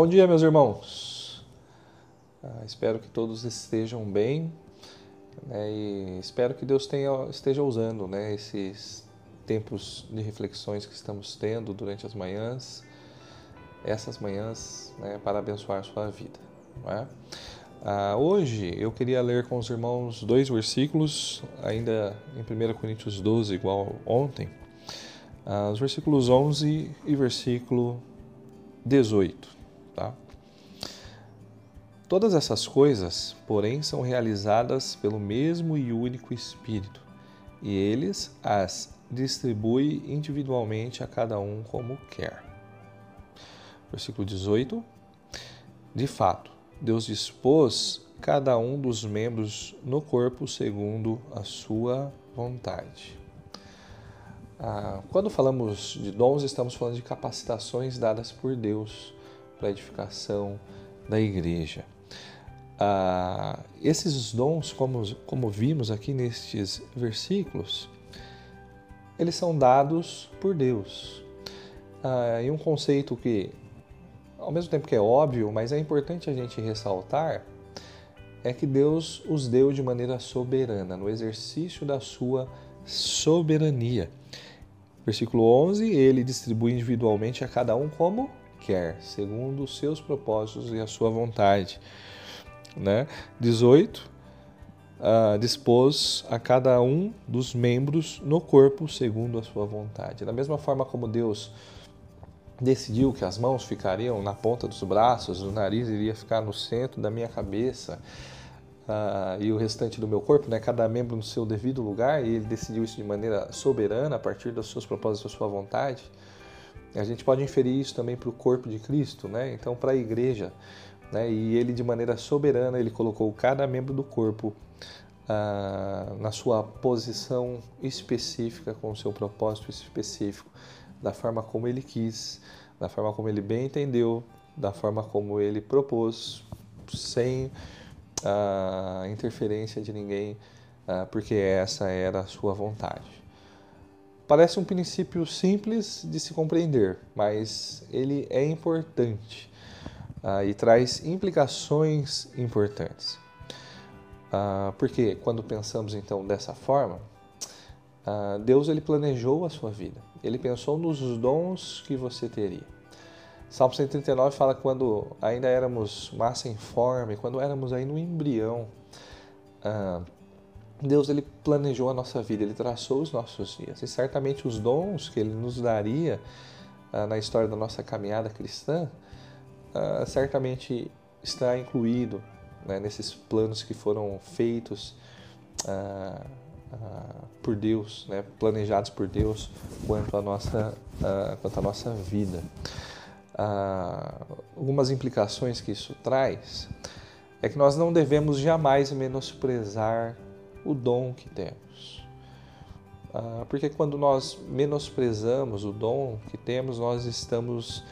Bom dia, meus irmãos. Ah, espero que todos estejam bem né, e espero que Deus tenha, esteja usando né, esses tempos de reflexões que estamos tendo durante as manhãs, essas manhãs, né, para abençoar sua vida. É? Ah, hoje eu queria ler com os irmãos dois versículos, ainda em 1 Coríntios 12, igual ontem, ah, os versículos 11 e versículo 18. Tá? Todas essas coisas, porém, são realizadas pelo mesmo e único Espírito, e eles as distribui individualmente a cada um como quer. Versículo 18. De fato, Deus dispôs cada um dos membros no corpo segundo a sua vontade. Ah, quando falamos de dons, estamos falando de capacitações dadas por Deus para a edificação da igreja. Ah, esses dons, como, como vimos aqui nestes versículos, eles são dados por Deus. Ah, e um conceito que ao mesmo tempo que é óbvio, mas é importante a gente ressaltar, é que Deus os deu de maneira soberana, no exercício da sua soberania. Versículo 11: Ele distribui individualmente a cada um como quer, segundo os seus propósitos e a sua vontade. Né? 18: uh, dispôs a cada um dos membros no corpo segundo a sua vontade. Da mesma forma como Deus decidiu que as mãos ficariam na ponta dos braços, o nariz iria ficar no centro da minha cabeça uh, e o restante do meu corpo, né, cada membro no seu devido lugar, e ele decidiu isso de maneira soberana, a partir dos seus propósitos, da sua vontade. A gente pode inferir isso também para o corpo de Cristo, né? então para a igreja. Né? E ele, de maneira soberana, ele colocou cada membro do corpo uh, na sua posição específica, com o seu propósito específico da forma como ele quis, da forma como ele bem entendeu, da forma como ele propôs, sem a interferência de ninguém, porque essa era a sua vontade. Parece um princípio simples de se compreender, mas ele é importante e traz implicações importantes. porque quando pensamos então dessa forma, Deus ele planejou a sua vida. Ele pensou nos dons que você teria. Salmo 139 fala quando ainda éramos massa informe, quando éramos ainda um embrião, ah, Deus ele planejou a nossa vida, ele traçou os nossos dias. E certamente os dons que ele nos daria ah, na história da nossa caminhada cristã, ah, certamente está incluído né, nesses planos que foram feitos uh, por Deus, né, planejados por Deus quanto à nossa, quanto à nossa vida. Algumas implicações que isso traz é que nós não devemos jamais menosprezar o dom que temos. porque quando nós menosprezamos o dom que temos, nós estamos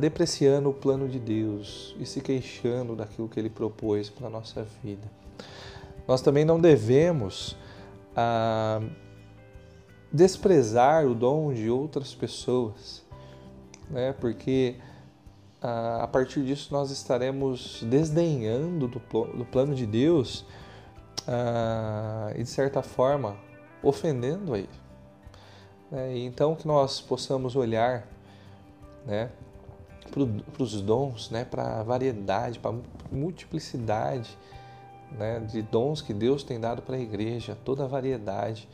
depreciando o plano de Deus e se queixando daquilo que Ele propôs para a nossa vida. Nós também não devemos a desprezar o dom de outras pessoas, né? porque a partir disso nós estaremos desdenhando do, do plano de Deus e, de certa forma, ofendendo a Ele. Né? Então, que nós possamos olhar né, para os dons, né, para a variedade, para a multiplicidade né, de dons que Deus tem dado para a igreja, toda a variedade,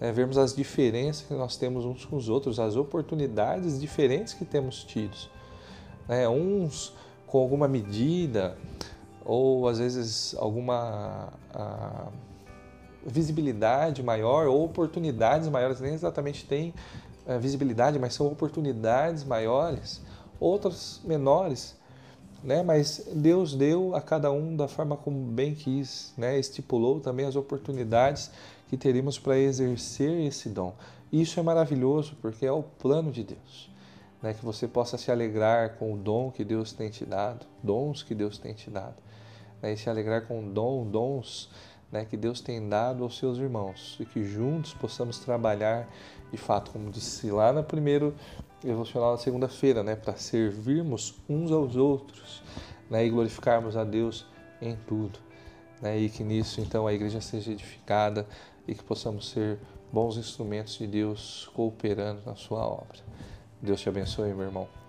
né, vermos as diferenças que nós temos uns com os outros, as oportunidades diferentes que temos tido. Né, uns com alguma medida, ou às vezes alguma a, visibilidade maior, ou oportunidades maiores, nem exatamente tem a, eh, visibilidade, mas são oportunidades maiores, outras menores né? Mas Deus deu a cada um da forma como bem quis, né? Estipulou também as oportunidades que teríamos para exercer esse dom. Isso é maravilhoso porque é o plano de Deus, né? Que você possa se alegrar com o dom que Deus tem te dado, dons que Deus tem te dado, né? E se alegrar com dom, dons, né? Que Deus tem dado aos seus irmãos e que juntos possamos trabalhar, de fato, como disse lá no primeiro devocional na segunda-feira, né, para servirmos uns aos outros, né, e glorificarmos a Deus em tudo, né, e que nisso então a igreja seja edificada e que possamos ser bons instrumentos de Deus cooperando na sua obra. Deus te abençoe, meu irmão.